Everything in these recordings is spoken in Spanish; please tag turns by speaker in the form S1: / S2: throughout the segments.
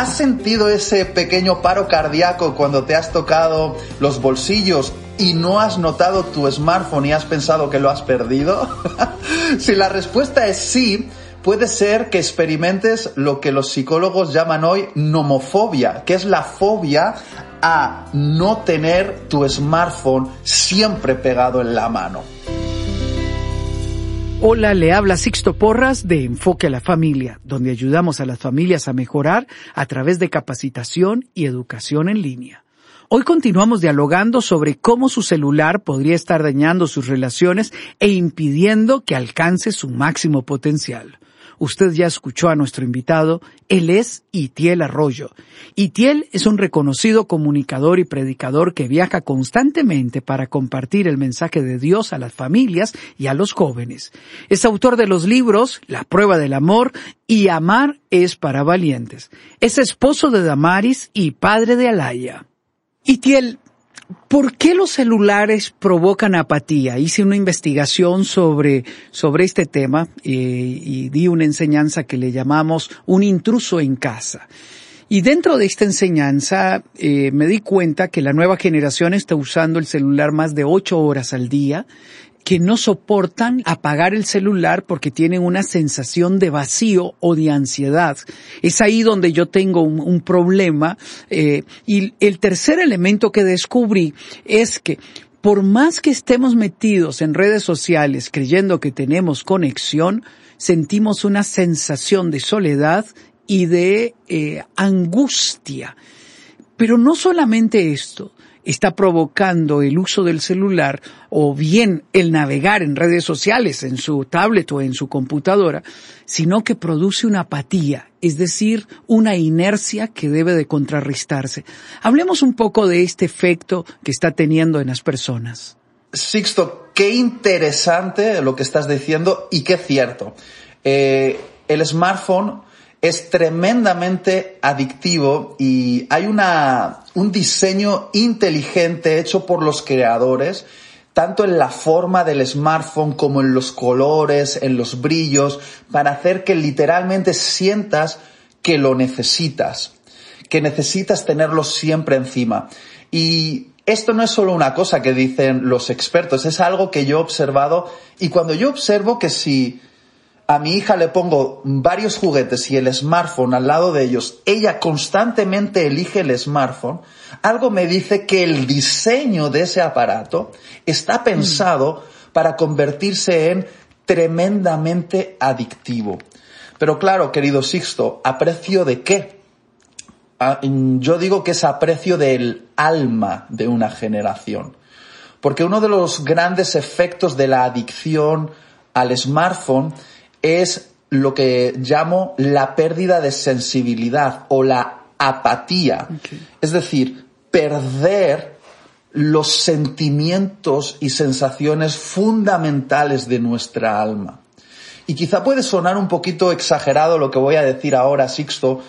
S1: ¿Has sentido ese pequeño paro cardíaco cuando te has tocado los bolsillos y no has notado tu smartphone y has pensado que lo has perdido? si la respuesta es sí, puede ser que experimentes lo que los psicólogos llaman hoy nomofobia, que es la fobia a no tener tu smartphone siempre pegado en la mano.
S2: Hola, le habla Sixto Porras de Enfoque a la Familia, donde ayudamos a las familias a mejorar a través de capacitación y educación en línea. Hoy continuamos dialogando sobre cómo su celular podría estar dañando sus relaciones e impidiendo que alcance su máximo potencial. Usted ya escuchó a nuestro invitado, él es Itiel Arroyo. Itiel es un reconocido comunicador y predicador que viaja constantemente para compartir el mensaje de Dios a las familias y a los jóvenes. Es autor de los libros La prueba del amor y Amar es para valientes. Es esposo de Damaris y padre de Alaya. Itiel, ¿Por qué los celulares provocan apatía? Hice una investigación sobre, sobre este tema eh, y di una enseñanza que le llamamos un intruso en casa. Y dentro de esta enseñanza eh, me di cuenta que la nueva generación está usando el celular más de ocho horas al día, que no soportan apagar el celular porque tienen una sensación de vacío o de ansiedad. Es ahí donde yo tengo un, problema. Eh, y el tercer elemento que descubrí es que por más que estemos metidos en redes sociales creyendo que tenemos conexión, sentimos una sensación de soledad y de eh, angustia. Pero no solamente esto, está provocando el uso del celular o bien el navegar en redes sociales, en su tablet o en su computadora, sino que produce una apatía, es decir, una inercia que debe de contrarrestarse. Hablemos un poco de este efecto que está teniendo en las personas.
S1: Sixto, qué interesante lo que estás diciendo y qué cierto. Eh, el smartphone es tremendamente adictivo y hay una, un diseño inteligente hecho por los creadores, tanto en la forma del smartphone como en los colores, en los brillos, para hacer que literalmente sientas que lo necesitas, que necesitas tenerlo siempre encima. Y esto no es solo una cosa que dicen los expertos, es algo que yo he observado y cuando yo observo que si a mi hija le pongo varios juguetes y el smartphone al lado de ellos, ella constantemente elige el smartphone, algo me dice que el diseño de ese aparato está pensado para convertirse en tremendamente adictivo. Pero claro, querido Sixto, ¿a precio de qué? Yo digo que es a precio del alma de una generación. Porque uno de los grandes efectos de la adicción al smartphone es lo que llamo la pérdida de sensibilidad o la apatía. Es decir, perder los sentimientos y sensaciones fundamentales de nuestra alma. Y quizá puede sonar un poquito exagerado lo que voy a decir ahora, Sixto,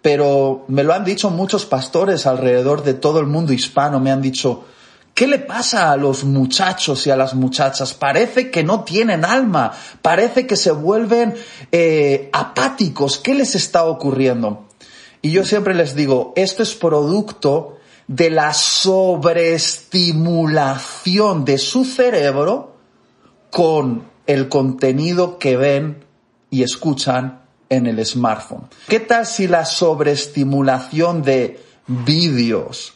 S1: pero me lo han dicho muchos pastores alrededor de todo el mundo hispano, me han dicho, ¿Qué le pasa a los muchachos y a las muchachas? Parece que no tienen alma, parece que se vuelven eh, apáticos. ¿Qué les está ocurriendo? Y yo siempre les digo, esto es producto de la sobreestimulación de su cerebro con el contenido que ven y escuchan en el smartphone. ¿Qué tal si la sobreestimulación de vídeos,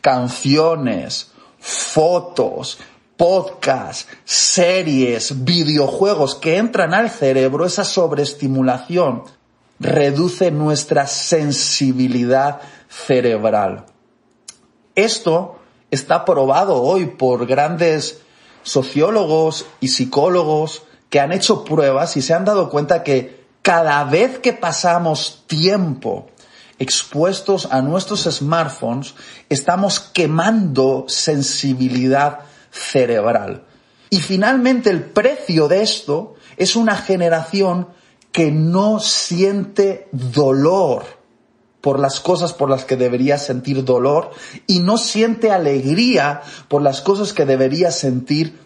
S1: canciones, fotos, podcasts, series, videojuegos que entran al cerebro, esa sobreestimulación reduce nuestra sensibilidad cerebral. Esto está probado hoy por grandes sociólogos y psicólogos que han hecho pruebas y se han dado cuenta que cada vez que pasamos tiempo expuestos a nuestros smartphones, estamos quemando sensibilidad cerebral. Y finalmente el precio de esto es una generación que no siente dolor por las cosas por las que debería sentir dolor y no siente alegría por las cosas que debería sentir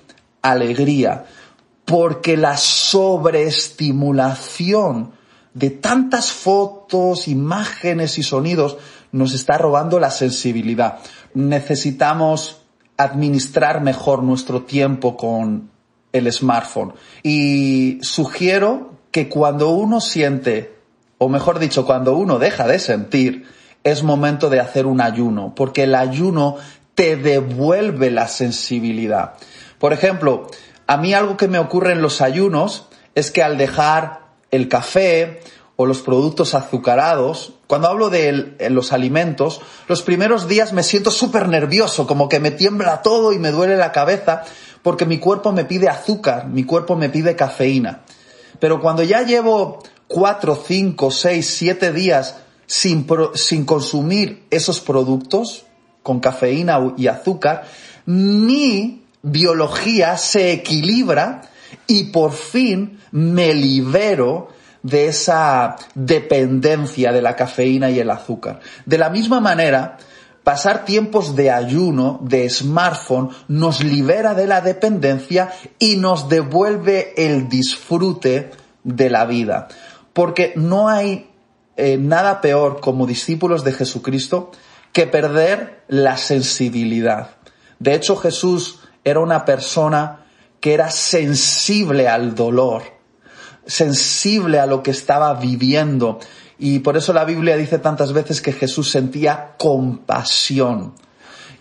S1: alegría. Porque la sobreestimulación de tantas fotos, imágenes y sonidos nos está robando la sensibilidad. Necesitamos administrar mejor nuestro tiempo con el smartphone. Y sugiero que cuando uno siente, o mejor dicho, cuando uno deja de sentir, es momento de hacer un ayuno, porque el ayuno te devuelve la sensibilidad. Por ejemplo, a mí algo que me ocurre en los ayunos es que al dejar el café o los productos azucarados, cuando hablo de los alimentos, los primeros días me siento súper nervioso, como que me tiembla todo y me duele la cabeza, porque mi cuerpo me pide azúcar, mi cuerpo me pide cafeína. Pero cuando ya llevo cuatro, cinco, seis, siete días sin, sin consumir esos productos con cafeína y azúcar, mi biología se equilibra y por fin me libero de esa dependencia de la cafeína y el azúcar. De la misma manera, pasar tiempos de ayuno, de smartphone, nos libera de la dependencia y nos devuelve el disfrute de la vida. Porque no hay eh, nada peor como discípulos de Jesucristo que perder la sensibilidad. De hecho, Jesús era una persona que era sensible al dolor, sensible a lo que estaba viviendo. Y por eso la Biblia dice tantas veces que Jesús sentía compasión.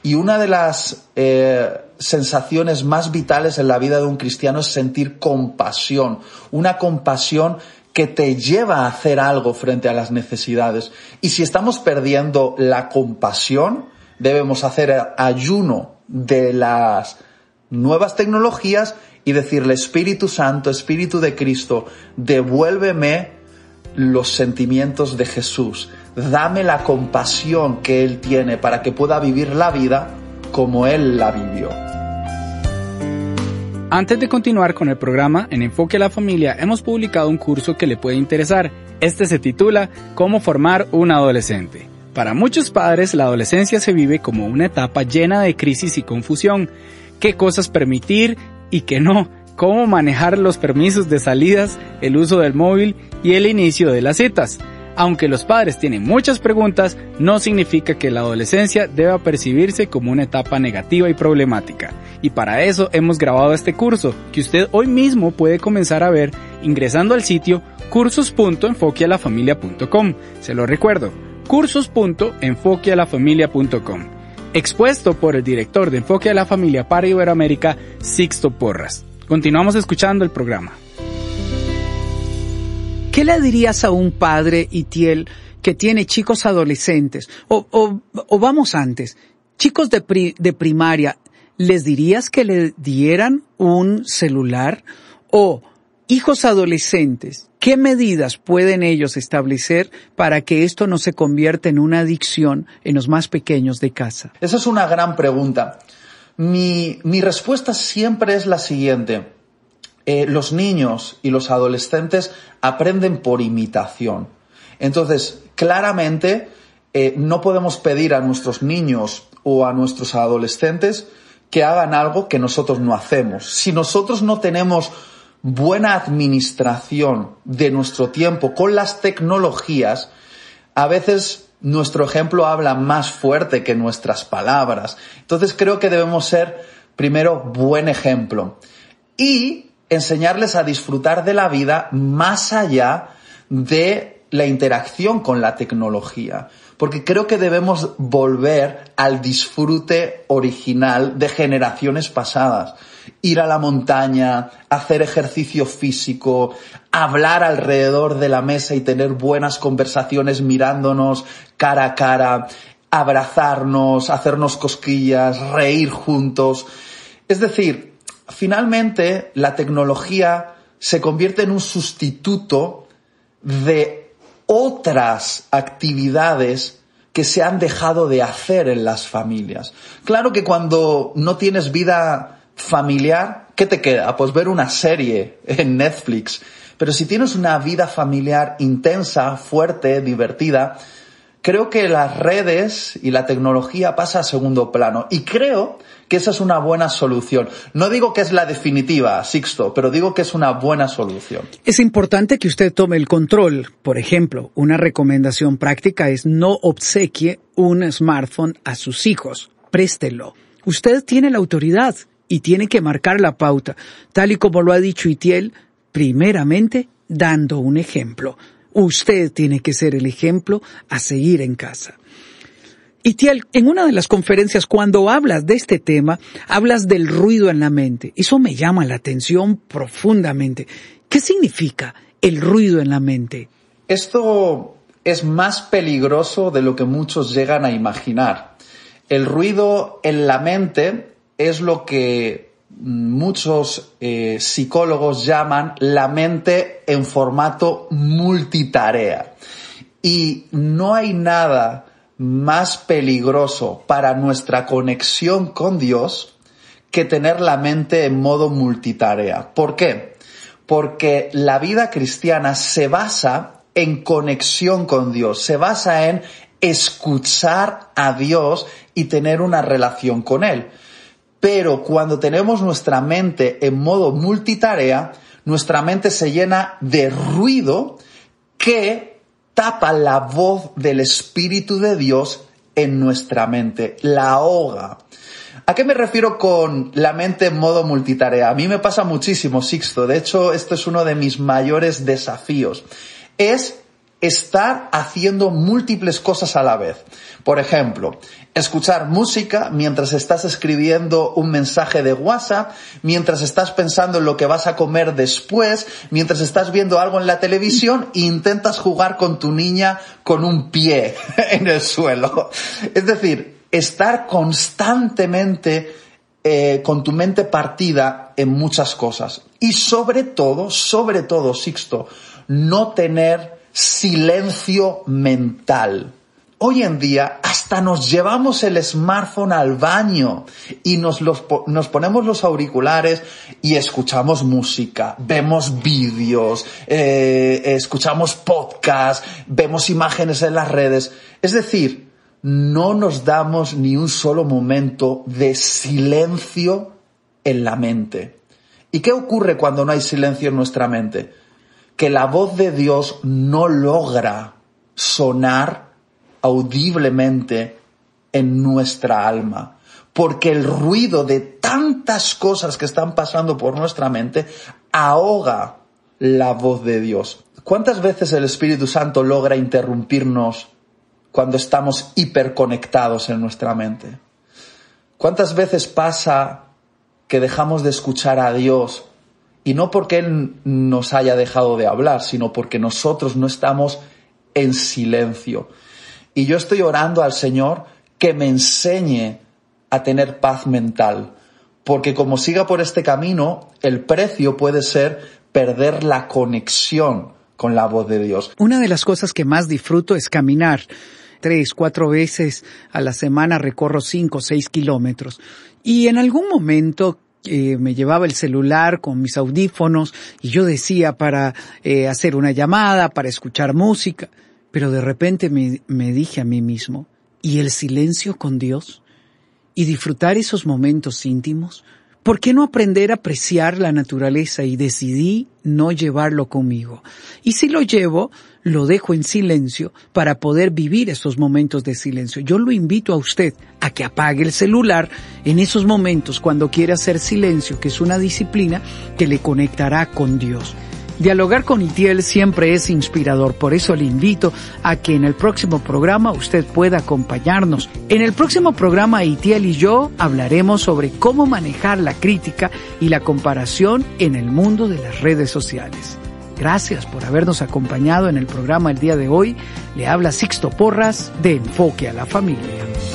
S1: Y una de las eh, sensaciones más vitales en la vida de un cristiano es sentir compasión. Una compasión que te lleva a hacer algo frente a las necesidades. Y si estamos perdiendo la compasión, debemos hacer ayuno de las nuevas tecnologías y decirle, Espíritu Santo, Espíritu de Cristo, devuélveme los sentimientos de Jesús. Dame la compasión que Él tiene para que pueda vivir la vida como Él la vivió.
S3: Antes de continuar con el programa en Enfoque a la Familia, hemos publicado un curso que le puede interesar. Este se titula Cómo formar un adolescente. Para muchos padres, la adolescencia se vive como una etapa llena de crisis y confusión. ¿Qué cosas permitir y qué no? cómo manejar los permisos de salidas, el uso del móvil y el inicio de las citas. Aunque los padres tienen muchas preguntas, no significa que la adolescencia deba percibirse como una etapa negativa y problemática. Y para eso hemos grabado este curso, que usted hoy mismo puede comenzar a ver ingresando al sitio cursos.enfoquealafamilia.com. Se lo recuerdo, cursos.enfoquealafamilia.com. Expuesto por el director de Enfoque a la Familia para Iberoamérica, Sixto Porras. Continuamos escuchando el programa.
S2: ¿Qué le dirías a un padre, Itiel, que tiene chicos adolescentes? O, vamos antes, chicos de, de primaria, ¿les dirías que le dieran un celular? O hijos adolescentes, ¿qué medidas pueden ellos establecer para que esto no se convierta en una adicción en los más pequeños de casa?
S1: Esa es una gran pregunta. Mi, respuesta siempre es la siguiente. Eh, los niños y los adolescentes aprenden por imitación. Entonces, claramente, eh, no podemos pedir a nuestros niños o a nuestros adolescentes que hagan algo que nosotros no hacemos. Si nosotros no tenemos buena administración de nuestro tiempo con las tecnologías, a veces nuestro ejemplo habla más fuerte que nuestras palabras. Entonces creo que debemos ser primero buen ejemplo. Y enseñarles a disfrutar de la vida más allá de la interacción con la tecnología. Porque creo que debemos volver al disfrute original de generaciones pasadas. Ir a la montaña, hacer ejercicio físico, hablar alrededor de la mesa y tener buenas conversaciones mirándonos cara a cara, abrazarnos, hacernos cosquillas, reír juntos. Es decir, finalmente la tecnología se convierte en un sustituto de otras actividades que se han dejado de hacer en las familias. Claro que cuando no tienes vida familiar, ¿qué te queda? Pues ver una serie en Netflix. Pero si tienes una vida familiar intensa, fuerte, divertida, creo que las redes y la tecnología pasa a segundo plano. Y creo que esa es una buena solución. No digo que es la definitiva, Sixto, pero digo que es una buena solución.
S2: Es importante que usted tome el control. Por ejemplo, una recomendación práctica es no obsequie un smartphone a sus hijos. Préstelo. Usted tiene la autoridad y tiene que marcar la pauta, tal y como lo ha dicho Itiel, primeramente dando un ejemplo. Usted tiene que ser el ejemplo a seguir en casa. Y Tiel, en una de las conferencias, cuando hablas de este tema, hablas del ruido en la mente. Eso me llama la atención profundamente. ¿Qué significa el ruido en la mente?
S1: Esto es más peligroso de lo que muchos llegan a imaginar. El ruido en la mente es lo que muchos eh, psicólogos llaman la mente en formato multitarea. Y no hay nada más peligroso para nuestra conexión con Dios que tener la mente en modo multitarea. ¿Por qué? Porque la vida cristiana se basa en conexión con Dios, se basa en escuchar a Dios y tener una relación con Él. Pero cuando tenemos nuestra mente en modo multitarea, nuestra mente se llena de ruido que tapa la voz del Espíritu de Dios en nuestra mente, la ahoga. ¿A qué me refiero con la mente en modo multitarea? A mí me pasa muchísimo, Sixto. De hecho, esto es uno de mis mayores desafíos. Es estar haciendo múltiples cosas a la vez. Por ejemplo, escuchar música mientras estás escribiendo un mensaje de WhatsApp, mientras estás pensando en lo que vas a comer después, mientras estás viendo algo en la televisión e intentas jugar con tu niña con un pie en el suelo. Es decir, estar constantemente eh, con tu mente partida en muchas cosas. Y sobre todo, sobre todo, Sixto, no tener silencio mental. Hoy en día hasta nos llevamos el smartphone al baño y nos, nos ponemos los auriculares y escuchamos música, vemos vídeos, eh, escuchamos podcasts, vemos imágenes en las redes. Es decir, no nos damos ni un solo momento de silencio en la mente. ¿Y qué ocurre cuando no hay silencio en nuestra mente? que la voz de Dios no logra sonar audiblemente en nuestra alma, porque el ruido de tantas cosas que están pasando por nuestra mente ahoga la voz de Dios. ¿Cuántas veces el Espíritu Santo logra interrumpirnos cuando estamos hiperconectados en nuestra mente? ¿Cuántas veces pasa que dejamos de escuchar a Dios y no porque Él nos haya dejado de hablar, sino porque nosotros no estamos en silencio. Y yo estoy orando al Señor que me enseñe a tener paz mental, porque como siga por este camino, el precio puede ser perder la conexión con la voz de Dios.
S2: Una de las cosas que más disfruto es caminar. Tres, cuatro veces a la semana recorro cinco, seis kilómetros. Y en algún momento me llevaba el celular con mis audífonos y yo decía para eh, hacer una llamada, para escuchar música, pero de repente me, dije a mí mismo, ¿y el silencio con Dios? ¿Y disfrutar esos momentos íntimos? ¿Por qué no aprender a apreciar la naturaleza y decidí no llevarlo conmigo? Y si lo llevo, lo dejo en silencio para poder vivir esos momentos de silencio. Yo lo invito a usted a que apague el celular en esos momentos cuando quiere hacer silencio, que es una disciplina que le conectará con Dios. Dialogar con Itiel siempre es inspirador, por eso le invito a que en el próximo programa usted pueda acompañarnos. En el próximo programa Itiel y yo hablaremos sobre cómo manejar la crítica y la comparación en el mundo de las redes sociales. Gracias por habernos acompañado en el programa el día de hoy. Le habla Sixto Porras de Enfoque a la Familia.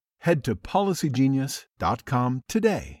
S4: Head to policygenius.com today.